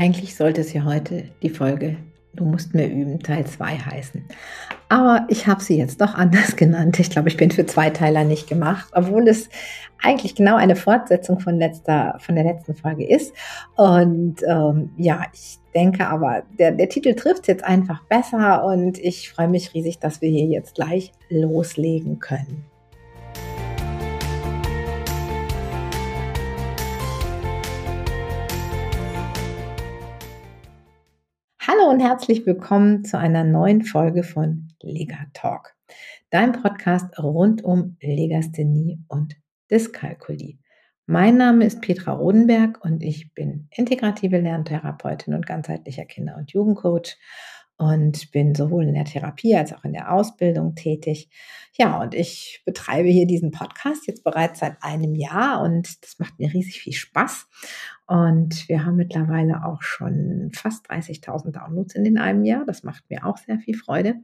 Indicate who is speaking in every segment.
Speaker 1: Eigentlich sollte es ja heute die Folge Du musst mehr üben, Teil 2 heißen. Aber ich habe sie jetzt doch anders genannt. Ich glaube, ich bin für Zweiteiler nicht gemacht, obwohl es eigentlich genau eine Fortsetzung von, letzter, von der letzten Folge ist. Und ähm, ja, ich denke aber, der, der Titel trifft es jetzt einfach besser und ich freue mich riesig, dass wir hier jetzt gleich loslegen können. Hallo und herzlich willkommen zu einer neuen Folge von Lega Talk, dein Podcast rund um Legasthenie und Dyskalkulie. Mein Name ist Petra Rodenberg und ich bin integrative Lerntherapeutin und ganzheitlicher Kinder- und Jugendcoach und bin sowohl in der Therapie als auch in der Ausbildung tätig. Ja, und ich betreibe hier diesen Podcast jetzt bereits seit einem Jahr und das macht mir riesig viel Spaß. Und wir haben mittlerweile auch schon fast 30.000 Downloads in einem Jahr. Das macht mir auch sehr viel Freude.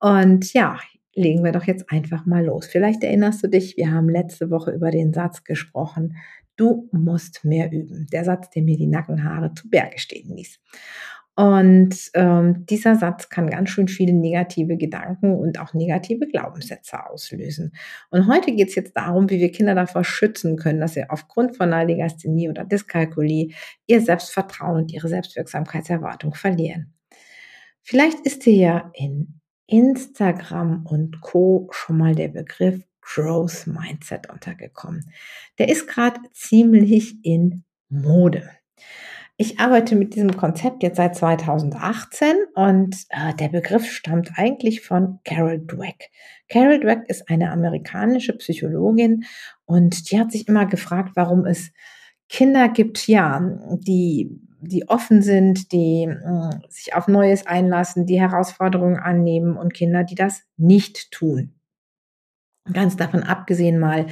Speaker 1: Und ja, legen wir doch jetzt einfach mal los. Vielleicht erinnerst du dich, wir haben letzte Woche über den Satz gesprochen, du musst mehr üben. Der Satz, der mir die Nackenhaare zu Berge stehen ließ. Und ähm, dieser Satz kann ganz schön viele negative Gedanken und auch negative Glaubenssätze auslösen. Und heute geht es jetzt darum, wie wir Kinder davor schützen können, dass sie aufgrund von einer Legasthenie oder Dyskalkulie ihr Selbstvertrauen und ihre Selbstwirksamkeitserwartung verlieren. Vielleicht ist dir ja in Instagram und Co schon mal der Begriff Growth Mindset untergekommen. Der ist gerade ziemlich in Mode. Ich arbeite mit diesem Konzept jetzt seit 2018 und äh, der Begriff stammt eigentlich von Carol Dweck. Carol Dweck ist eine amerikanische Psychologin und die hat sich immer gefragt, warum es Kinder gibt, ja, die die offen sind, die äh, sich auf Neues einlassen, die Herausforderungen annehmen und Kinder, die das nicht tun. Ganz davon abgesehen mal,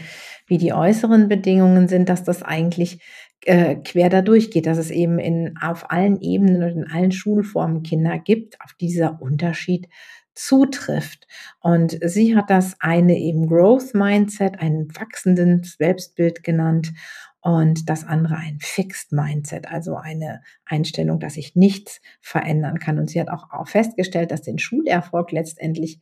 Speaker 1: wie die äußeren Bedingungen sind, dass das eigentlich äh, quer da durchgeht, dass es eben in, auf allen Ebenen und in allen Schulformen Kinder gibt, auf dieser Unterschied zutrifft. Und sie hat das eine eben Growth Mindset, einen wachsenden Selbstbild genannt und das andere ein Fixed Mindset, also eine Einstellung, dass sich nichts verändern kann. Und sie hat auch festgestellt, dass den Schulerfolg letztendlich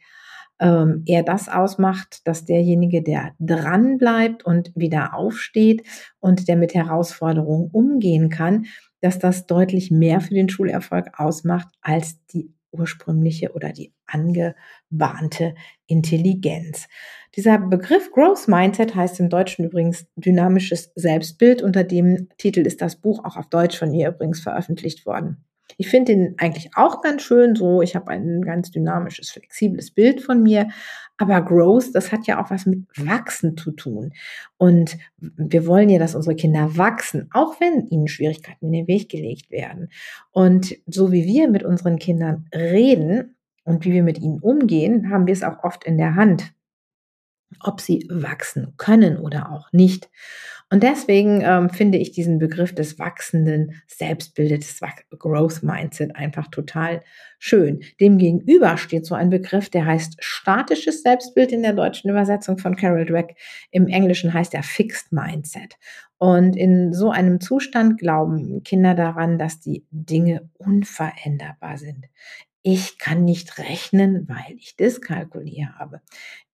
Speaker 1: ähm, eher das ausmacht, dass derjenige, der dran bleibt und wieder aufsteht und der mit Herausforderungen umgehen kann, dass das deutlich mehr für den Schulerfolg ausmacht als die ursprüngliche oder die angebahnte Intelligenz. Dieser Begriff Growth Mindset heißt im Deutschen übrigens dynamisches Selbstbild. Unter dem Titel ist das Buch auch auf Deutsch von ihr übrigens veröffentlicht worden. Ich finde ihn eigentlich auch ganz schön so. Ich habe ein ganz dynamisches, flexibles Bild von mir. Aber Growth, das hat ja auch was mit Wachsen zu tun. Und wir wollen ja, dass unsere Kinder wachsen, auch wenn ihnen Schwierigkeiten in den Weg gelegt werden. Und so wie wir mit unseren Kindern reden und wie wir mit ihnen umgehen, haben wir es auch oft in der Hand ob sie wachsen können oder auch nicht. Und deswegen ähm, finde ich diesen Begriff des wachsenden Selbstbildes, des Growth Mindset einfach total schön. Demgegenüber steht so ein Begriff, der heißt statisches Selbstbild in der deutschen Übersetzung von Carol Dweck. Im Englischen heißt er Fixed Mindset. Und in so einem Zustand glauben Kinder daran, dass die Dinge unveränderbar sind. Ich kann nicht rechnen, weil ich Dyskalkulie habe.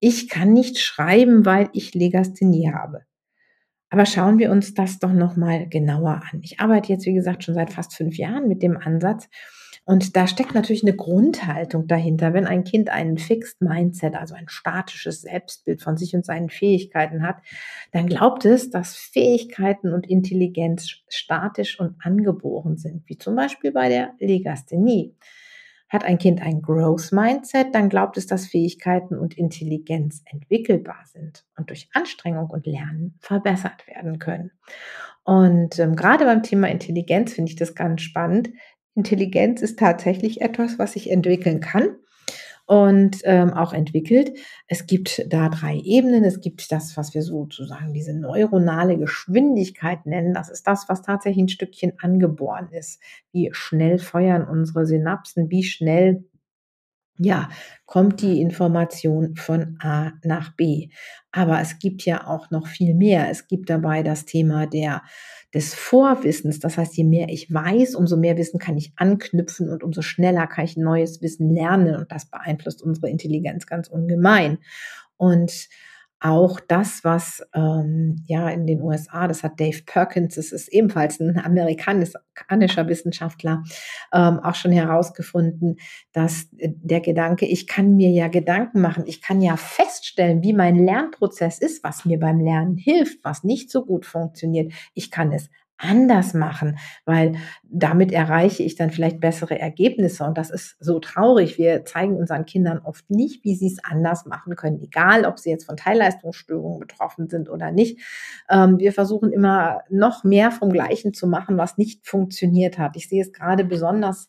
Speaker 1: Ich kann nicht schreiben, weil ich Legasthenie habe. Aber schauen wir uns das doch nochmal genauer an. Ich arbeite jetzt, wie gesagt, schon seit fast fünf Jahren mit dem Ansatz. Und da steckt natürlich eine Grundhaltung dahinter. Wenn ein Kind einen Fixed Mindset, also ein statisches Selbstbild von sich und seinen Fähigkeiten hat, dann glaubt es, dass Fähigkeiten und Intelligenz statisch und angeboren sind, wie zum Beispiel bei der Legasthenie. Hat ein Kind ein Growth Mindset, dann glaubt es, dass Fähigkeiten und Intelligenz entwickelbar sind und durch Anstrengung und Lernen verbessert werden können. Und ähm, gerade beim Thema Intelligenz finde ich das ganz spannend. Intelligenz ist tatsächlich etwas, was sich entwickeln kann und ähm, auch entwickelt. Es gibt da drei Ebenen. Es gibt das, was wir sozusagen diese neuronale Geschwindigkeit nennen. Das ist das, was tatsächlich ein Stückchen angeboren ist. Wie schnell feuern unsere Synapsen, wie schnell ja, kommt die Information von A nach B. Aber es gibt ja auch noch viel mehr. Es gibt dabei das Thema der, des Vorwissens. Das heißt, je mehr ich weiß, umso mehr Wissen kann ich anknüpfen und umso schneller kann ich neues Wissen lernen. Und das beeinflusst unsere Intelligenz ganz ungemein. Und auch das, was ähm, ja in den USA, das hat Dave Perkins, das ist ebenfalls ein amerikanischer Wissenschaftler, ähm, auch schon herausgefunden, dass der Gedanke, ich kann mir ja Gedanken machen, ich kann ja feststellen, wie mein Lernprozess ist, was mir beim Lernen hilft, was nicht so gut funktioniert. Ich kann es anders machen, weil damit erreiche ich dann vielleicht bessere Ergebnisse. Und das ist so traurig. Wir zeigen unseren Kindern oft nicht, wie sie es anders machen können, egal ob sie jetzt von Teilleistungsstörungen betroffen sind oder nicht. Ähm, wir versuchen immer noch mehr vom Gleichen zu machen, was nicht funktioniert hat. Ich sehe es gerade besonders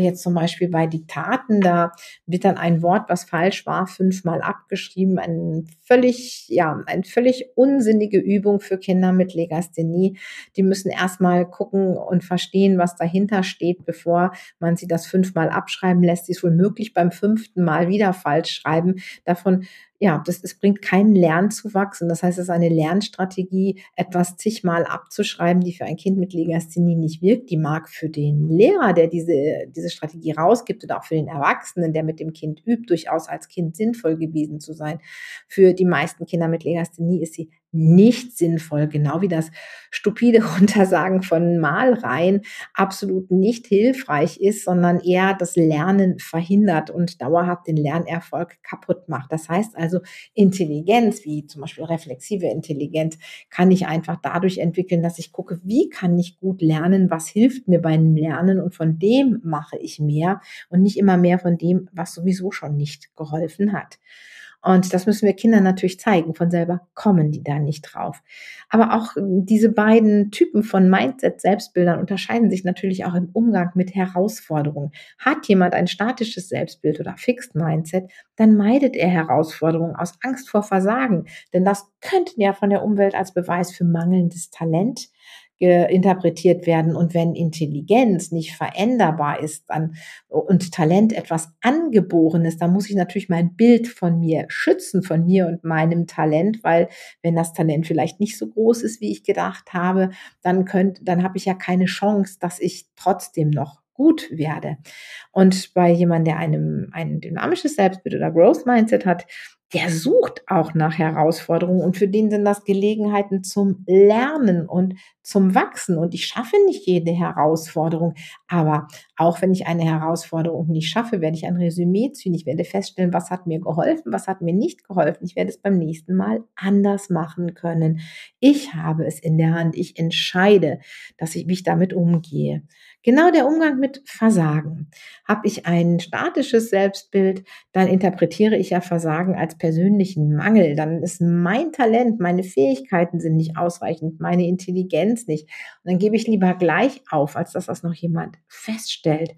Speaker 1: jetzt zum Beispiel bei Diktaten, da wird dann ein Wort, was falsch war, fünfmal abgeschrieben. Ein völlig, ja, eine völlig unsinnige Übung für Kinder mit Legasthenie. Die müssen erstmal gucken und verstehen, was dahinter steht, bevor man sie das fünfmal abschreiben lässt. Sie ist wohl möglich beim fünften Mal wieder falsch schreiben. Davon ja, das, es bringt keinen Lernzuwachs und das heißt, es ist eine Lernstrategie, etwas zigmal abzuschreiben, die für ein Kind mit Legasthenie nicht wirkt. Die mag für den Lehrer, der diese, diese Strategie rausgibt oder auch für den Erwachsenen, der mit dem Kind übt, durchaus als Kind sinnvoll gewesen zu sein. Für die meisten Kinder mit Legasthenie ist sie nicht sinnvoll, genau wie das stupide Runtersagen von Malreihen absolut nicht hilfreich ist, sondern eher das Lernen verhindert und dauerhaft den Lernerfolg kaputt macht. Das heißt also, Intelligenz, wie zum Beispiel reflexive Intelligenz, kann ich einfach dadurch entwickeln, dass ich gucke, wie kann ich gut lernen, was hilft mir beim Lernen und von dem mache ich mehr und nicht immer mehr von dem, was sowieso schon nicht geholfen hat. Und das müssen wir Kindern natürlich zeigen. Von selber kommen die da nicht drauf. Aber auch diese beiden Typen von Mindset-Selbstbildern unterscheiden sich natürlich auch im Umgang mit Herausforderungen. Hat jemand ein statisches Selbstbild oder Fixed Mindset, dann meidet er Herausforderungen aus Angst vor Versagen. Denn das könnte ja von der Umwelt als Beweis für mangelndes Talent interpretiert werden. Und wenn Intelligenz nicht veränderbar ist dann, und Talent etwas Angeborenes, dann muss ich natürlich mein Bild von mir schützen, von mir und meinem Talent, weil wenn das Talent vielleicht nicht so groß ist, wie ich gedacht habe, dann könnte, dann habe ich ja keine Chance, dass ich trotzdem noch gut werde. Und bei jemandem, der einem ein dynamisches Selbstbild oder Growth Mindset hat, der sucht auch nach Herausforderungen und für den sind das Gelegenheiten zum Lernen und zum Wachsen. Und ich schaffe nicht jede Herausforderung, aber auch wenn ich eine Herausforderung nicht schaffe, werde ich ein Resümee ziehen. Ich werde feststellen, was hat mir geholfen, was hat mir nicht geholfen. Ich werde es beim nächsten Mal anders machen können. Ich habe es in der Hand. Ich entscheide, dass ich, wie ich damit umgehe. Genau der Umgang mit Versagen. Habe ich ein statisches Selbstbild, dann interpretiere ich ja Versagen als persönlichen Mangel. Dann ist mein Talent, meine Fähigkeiten sind nicht ausreichend, meine Intelligenz nicht. Und dann gebe ich lieber gleich auf, als dass das noch jemand feststellt.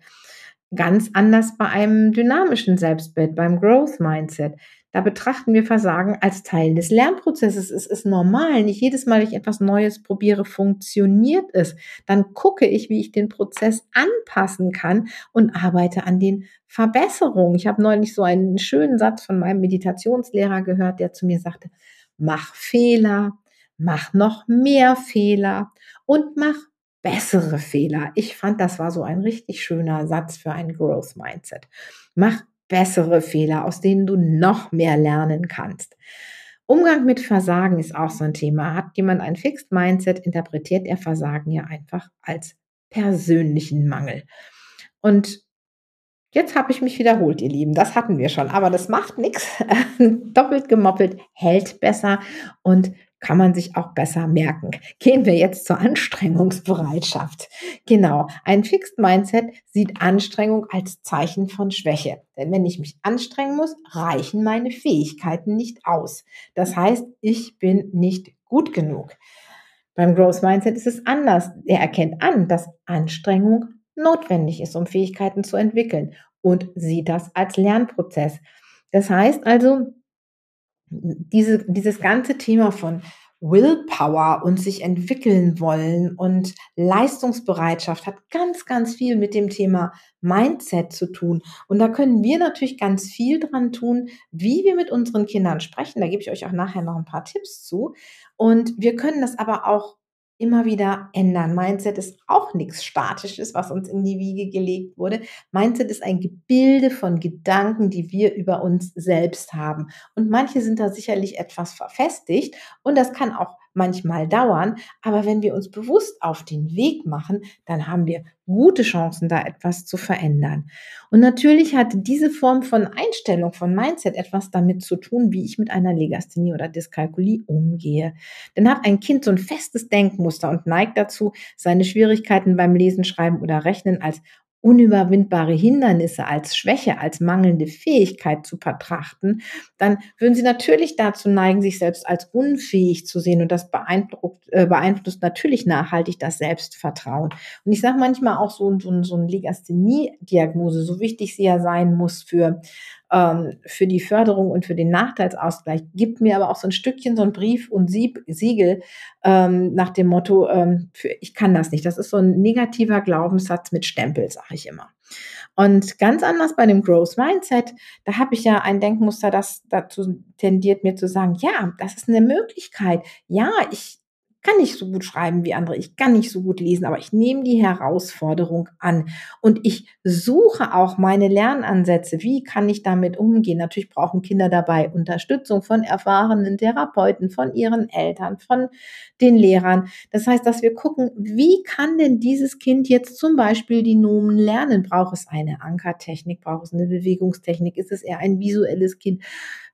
Speaker 1: Ganz anders bei einem dynamischen Selbstbild, beim Growth Mindset. Da betrachten wir Versagen als Teil des Lernprozesses. Es ist normal. Nicht jedes Mal, ich etwas Neues probiere, funktioniert es. Dann gucke ich, wie ich den Prozess anpassen kann und arbeite an den Verbesserungen. Ich habe neulich so einen schönen Satz von meinem Meditationslehrer gehört, der zu mir sagte, mach Fehler, mach noch mehr Fehler und mach bessere Fehler. Ich fand, das war so ein richtig schöner Satz für ein Growth Mindset. Mach bessere Fehler, aus denen du noch mehr lernen kannst. Umgang mit Versagen ist auch so ein Thema. Hat jemand ein Fixed Mindset, interpretiert er Versagen ja einfach als persönlichen Mangel. Und jetzt habe ich mich wiederholt, ihr Lieben. Das hatten wir schon, aber das macht nichts. Doppelt gemoppelt hält besser und kann man sich auch besser merken. Gehen wir jetzt zur Anstrengungsbereitschaft. Genau, ein Fixed Mindset sieht Anstrengung als Zeichen von Schwäche. Denn wenn ich mich anstrengen muss, reichen meine Fähigkeiten nicht aus. Das heißt, ich bin nicht gut genug. Beim Growth Mindset ist es anders. Er erkennt an, dass Anstrengung notwendig ist, um Fähigkeiten zu entwickeln und sieht das als Lernprozess. Das heißt also, diese, dieses ganze Thema von Willpower und sich entwickeln wollen und Leistungsbereitschaft hat ganz, ganz viel mit dem Thema Mindset zu tun. Und da können wir natürlich ganz viel dran tun, wie wir mit unseren Kindern sprechen. Da gebe ich euch auch nachher noch ein paar Tipps zu. Und wir können das aber auch immer wieder ändern. Mindset ist auch nichts Statisches, was uns in die Wiege gelegt wurde. Mindset ist ein Gebilde von Gedanken, die wir über uns selbst haben. Und manche sind da sicherlich etwas verfestigt und das kann auch manchmal dauern. Aber wenn wir uns bewusst auf den Weg machen, dann haben wir gute Chancen, da etwas zu verändern. Und natürlich hat diese Form von Einstellung, von Mindset etwas damit zu tun, wie ich mit einer Legasthenie oder Dyskalkulie umgehe. Denn hat ein Kind so ein festes Denkmuster und neigt dazu, seine Schwierigkeiten beim Lesen, Schreiben oder Rechnen als unüberwindbare Hindernisse als Schwäche, als mangelnde Fähigkeit zu betrachten, dann würden sie natürlich dazu neigen, sich selbst als unfähig zu sehen und das beeindruckt, äh, beeinflusst natürlich nachhaltig das Selbstvertrauen. Und ich sage manchmal auch so, so, so eine Legasthenie-Diagnose, so wichtig sie ja sein muss für ähm, für die Förderung und für den Nachteilsausgleich, gibt mir aber auch so ein Stückchen, so ein Brief und Sieb, Siegel ähm, nach dem Motto, ähm, für, ich kann das nicht. Das ist so ein negativer Glaubenssatz mit Stempel, sage ich immer. Und ganz anders bei dem Growth Mindset, da habe ich ja ein Denkmuster, das dazu tendiert, mir zu sagen, ja, das ist eine Möglichkeit. Ja, ich, kann nicht so gut schreiben wie andere, ich kann nicht so gut lesen, aber ich nehme die Herausforderung an und ich suche auch meine Lernansätze. Wie kann ich damit umgehen? Natürlich brauchen Kinder dabei Unterstützung von erfahrenen Therapeuten, von ihren Eltern, von den Lehrern. Das heißt, dass wir gucken, wie kann denn dieses Kind jetzt zum Beispiel die Nomen lernen? Braucht es eine Ankertechnik? Braucht es eine Bewegungstechnik? Ist es eher ein visuelles Kind?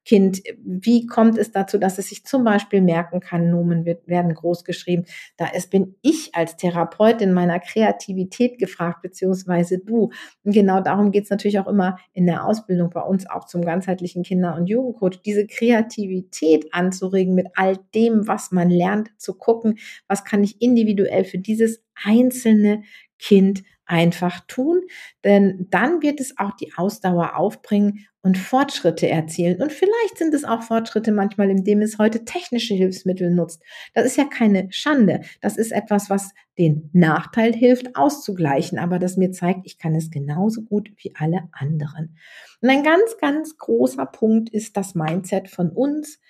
Speaker 1: Kind, wie kommt es dazu, dass es sich zum Beispiel merken kann, Nomen wird, werden groß geschrieben. Da ist, bin ich als Therapeut in meiner Kreativität gefragt, beziehungsweise du. Und genau darum geht es natürlich auch immer in der Ausbildung bei uns auch zum ganzheitlichen Kinder- und Jugendcoach, diese Kreativität anzuregen mit all dem, was man lernt, zu gucken, was kann ich individuell für dieses einzelne Kind einfach tun, denn dann wird es auch die Ausdauer aufbringen und Fortschritte erzielen. Und vielleicht sind es auch Fortschritte manchmal, indem es heute technische Hilfsmittel nutzt. Das ist ja keine Schande. Das ist etwas, was den Nachteil hilft auszugleichen, aber das mir zeigt, ich kann es genauso gut wie alle anderen. Und ein ganz, ganz großer Punkt ist das Mindset von uns,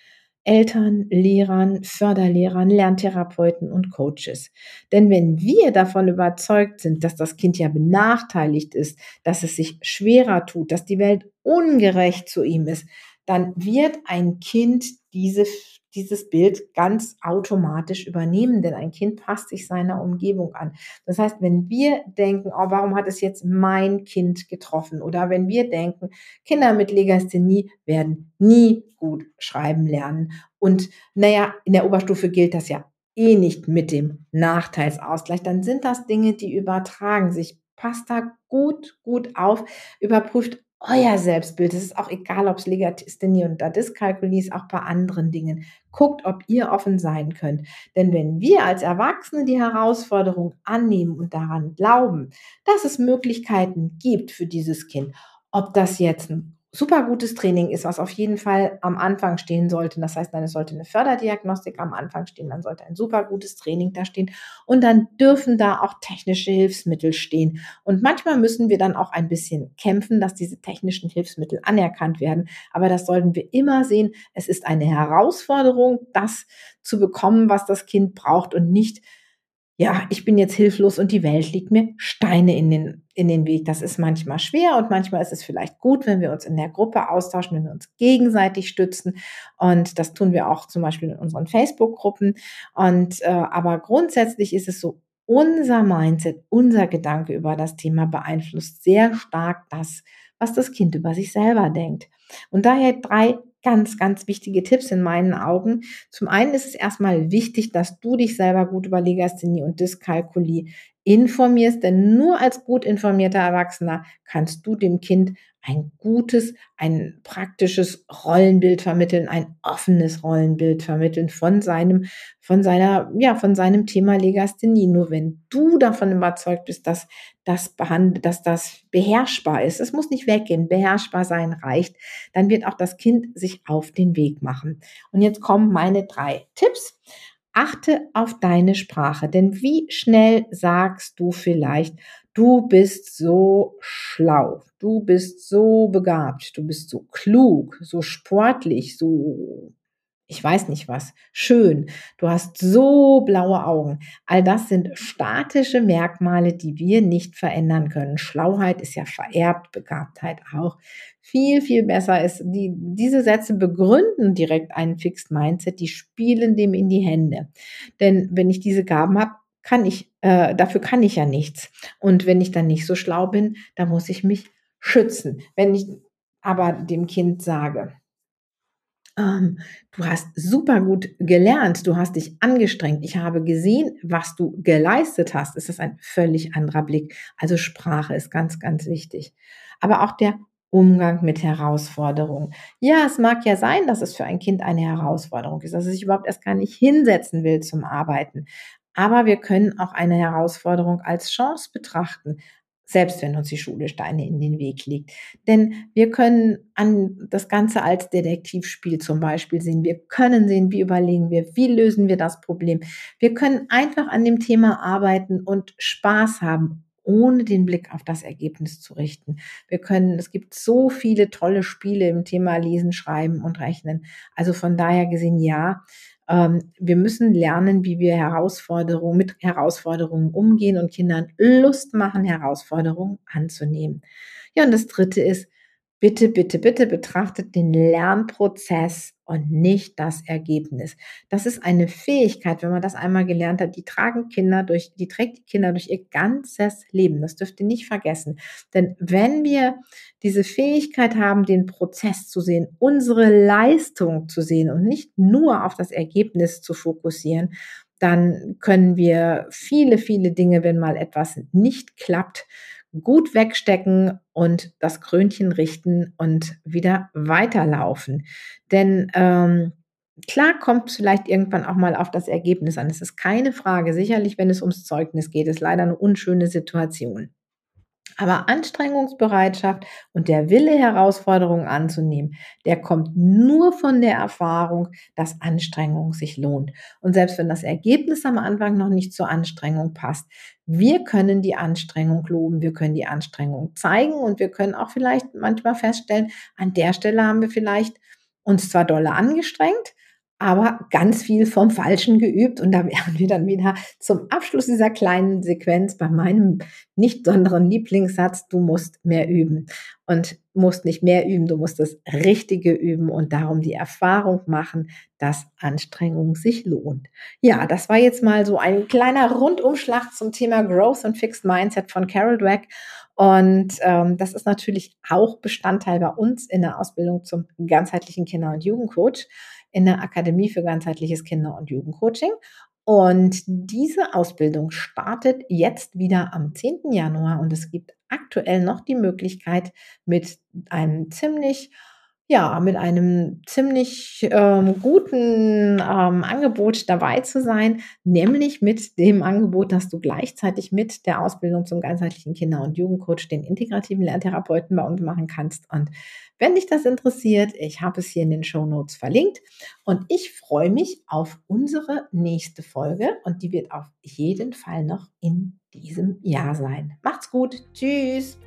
Speaker 1: Eltern, Lehrern, Förderlehrern, Lerntherapeuten und Coaches. Denn wenn wir davon überzeugt sind, dass das Kind ja benachteiligt ist, dass es sich schwerer tut, dass die Welt ungerecht zu ihm ist, dann wird ein Kind diese dieses Bild ganz automatisch übernehmen, denn ein Kind passt sich seiner Umgebung an. Das heißt, wenn wir denken, oh, warum hat es jetzt mein Kind getroffen? Oder wenn wir denken, Kinder mit Legasthenie werden nie gut schreiben lernen. Und naja, in der Oberstufe gilt das ja eh nicht mit dem Nachteilsausgleich, dann sind das Dinge, die übertragen sich. Passt da gut, gut auf, überprüft euer Selbstbild. Es ist auch egal, ob es Legasthenie und Dyskalkulie ist, auch bei anderen Dingen. Guckt, ob ihr offen sein könnt. Denn wenn wir als Erwachsene die Herausforderung annehmen und daran glauben, dass es Möglichkeiten gibt für dieses Kind, ob das jetzt ein super gutes Training ist, was auf jeden Fall am Anfang stehen sollte. Das heißt, dann sollte eine Förderdiagnostik am Anfang stehen, dann sollte ein super gutes Training da stehen und dann dürfen da auch technische Hilfsmittel stehen. Und manchmal müssen wir dann auch ein bisschen kämpfen, dass diese technischen Hilfsmittel anerkannt werden. Aber das sollten wir immer sehen. Es ist eine Herausforderung, das zu bekommen, was das Kind braucht und nicht ja, ich bin jetzt hilflos und die Welt liegt mir Steine in den, in den Weg. Das ist manchmal schwer und manchmal ist es vielleicht gut, wenn wir uns in der Gruppe austauschen, wenn wir uns gegenseitig stützen. Und das tun wir auch zum Beispiel in unseren Facebook-Gruppen. Und äh, aber grundsätzlich ist es so, unser Mindset, unser Gedanke über das Thema beeinflusst sehr stark das, was das Kind über sich selber denkt. Und daher drei ganz, ganz wichtige Tipps in meinen Augen. Zum einen ist es erstmal wichtig, dass du dich selber gut über Legasthenie und Dyskalkulie informierst, denn nur als gut informierter Erwachsener kannst du dem Kind ein gutes, ein praktisches Rollenbild vermitteln, ein offenes Rollenbild vermitteln von seinem, von seiner, ja, von seinem Thema Legasthenie. Nur wenn du davon überzeugt bist, dass das behandelt, dass das beherrschbar ist, es muss nicht weggehen, beherrschbar sein reicht, dann wird auch das Kind sich auf den Weg machen. Und jetzt kommen meine drei Tipps. Achte auf deine Sprache, denn wie schnell sagst du vielleicht, du bist so schlau, du bist so begabt, du bist so klug, so sportlich, so ich weiß nicht was, schön, du hast so blaue Augen. All das sind statische Merkmale, die wir nicht verändern können. Schlauheit ist ja vererbt, Begabtheit auch. Viel, viel besser ist, die, diese Sätze begründen direkt einen Fixed Mindset, die spielen dem in die Hände. Denn wenn ich diese Gaben habe, kann ich, äh, dafür kann ich ja nichts. Und wenn ich dann nicht so schlau bin, dann muss ich mich schützen. Wenn ich aber dem Kind sage, ähm, du hast super gut gelernt, du hast dich angestrengt, ich habe gesehen, was du geleistet hast, ist das ein völlig anderer Blick. Also Sprache ist ganz, ganz wichtig. Aber auch der Umgang mit Herausforderungen. Ja, es mag ja sein, dass es für ein Kind eine Herausforderung ist, dass es sich überhaupt erst gar nicht hinsetzen will zum Arbeiten. Aber wir können auch eine Herausforderung als Chance betrachten selbst wenn uns die Schule Steine in den Weg legt. Denn wir können an das Ganze als Detektivspiel zum Beispiel sehen. Wir können sehen, wie überlegen wir, wie lösen wir das Problem. Wir können einfach an dem Thema arbeiten und Spaß haben, ohne den Blick auf das Ergebnis zu richten. Wir können, es gibt so viele tolle Spiele im Thema Lesen, Schreiben und Rechnen. Also von daher gesehen, ja, wir müssen lernen, wie wir Herausforderungen, mit Herausforderungen umgehen und Kindern Lust machen, Herausforderungen anzunehmen. Ja, und das dritte ist, bitte, bitte, bitte betrachtet den Lernprozess und nicht das Ergebnis. Das ist eine Fähigkeit, wenn man das einmal gelernt hat, die tragen Kinder durch, die trägt die Kinder durch ihr ganzes Leben. Das dürft ihr nicht vergessen. Denn wenn wir diese Fähigkeit haben, den Prozess zu sehen, unsere Leistung zu sehen und nicht nur auf das Ergebnis zu fokussieren, dann können wir viele, viele Dinge, wenn mal etwas nicht klappt, gut wegstecken und das Krönchen richten und wieder weiterlaufen. Denn ähm, klar kommt es vielleicht irgendwann auch mal auf das Ergebnis an. Es ist keine Frage. Sicherlich, wenn es ums Zeugnis geht, ist leider eine unschöne Situation. Aber Anstrengungsbereitschaft und der Wille, Herausforderungen anzunehmen, der kommt nur von der Erfahrung, dass Anstrengung sich lohnt. Und selbst wenn das Ergebnis am Anfang noch nicht zur Anstrengung passt, wir können die Anstrengung loben, wir können die Anstrengung zeigen und wir können auch vielleicht manchmal feststellen, an der Stelle haben wir vielleicht uns zwar dolle angestrengt, aber ganz viel vom Falschen geübt. Und da wären wir dann wieder zum Abschluss dieser kleinen Sequenz bei meinem nicht besonderen Lieblingssatz, du musst mehr üben. Und musst nicht mehr üben, du musst das Richtige üben und darum die Erfahrung machen, dass Anstrengung sich lohnt. Ja, das war jetzt mal so ein kleiner Rundumschlag zum Thema Growth und Fixed Mindset von Carol Dweck. Und ähm, das ist natürlich auch Bestandteil bei uns in der Ausbildung zum ganzheitlichen Kinder- und Jugendcoach in der Akademie für ganzheitliches Kinder- und Jugendcoaching. Und diese Ausbildung startet jetzt wieder am 10. Januar und es gibt aktuell noch die Möglichkeit mit einem ziemlich ja, mit einem ziemlich ähm, guten ähm, Angebot dabei zu sein, nämlich mit dem Angebot, dass du gleichzeitig mit der Ausbildung zum ganzheitlichen Kinder- und Jugendcoach den integrativen Lerntherapeuten bei uns machen kannst. Und wenn dich das interessiert, ich habe es hier in den Show Notes verlinkt und ich freue mich auf unsere nächste Folge und die wird auf jeden Fall noch in diesem Jahr sein. Macht's gut. Tschüss.